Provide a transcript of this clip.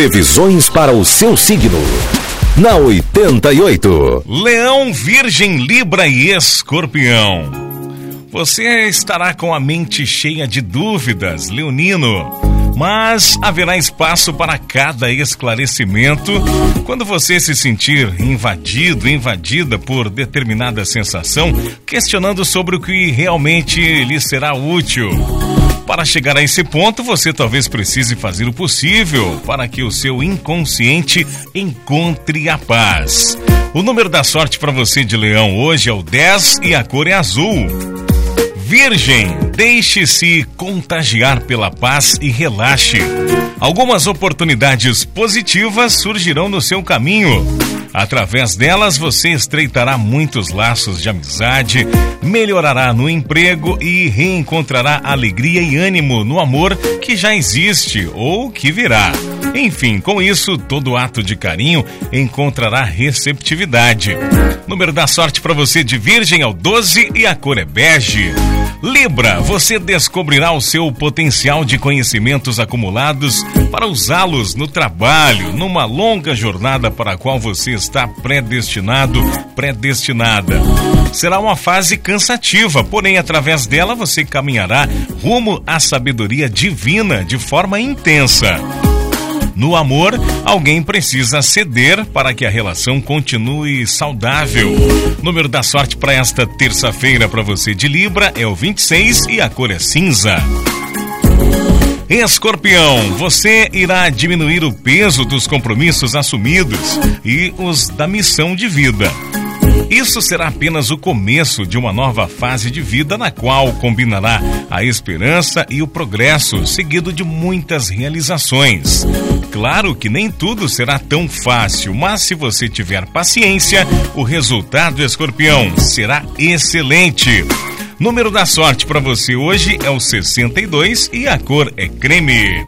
Previsões para o seu signo. Na 88. Leão, Virgem, Libra e Escorpião. Você estará com a mente cheia de dúvidas, Leonino mas haverá espaço para cada esclarecimento quando você se sentir invadido, invadida por determinada sensação, questionando sobre o que realmente lhe será útil. Para chegar a esse ponto, você talvez precise fazer o possível para que o seu inconsciente encontre a paz. O número da sorte para você de leão hoje é o 10 e a cor é azul. Virgem, deixe-se contagiar pela paz e relaxe. Algumas oportunidades positivas surgirão no seu caminho. Através delas, você estreitará muitos laços de amizade, melhorará no emprego e reencontrará alegria e ânimo no amor que já existe ou que virá. Enfim, com isso, todo ato de carinho encontrará receptividade. Número da sorte para você de Virgem é o 12 e a cor é bege. Libra, você descobrirá o seu potencial de conhecimentos acumulados para usá-los no trabalho, numa longa jornada para a qual você está predestinado, predestinada. Será uma fase cansativa, porém, através dela você caminhará rumo à sabedoria divina de forma intensa. No amor, alguém precisa ceder para que a relação continue saudável. Número da sorte para esta terça-feira para você de Libra é o 26 e a cor é cinza. Escorpião, você irá diminuir o peso dos compromissos assumidos e os da missão de vida. Isso será apenas o começo de uma nova fase de vida na qual combinará a esperança e o progresso, seguido de muitas realizações. Claro que nem tudo será tão fácil, mas se você tiver paciência, o resultado, escorpião, será excelente. Número da sorte para você hoje é o 62 e a cor é creme.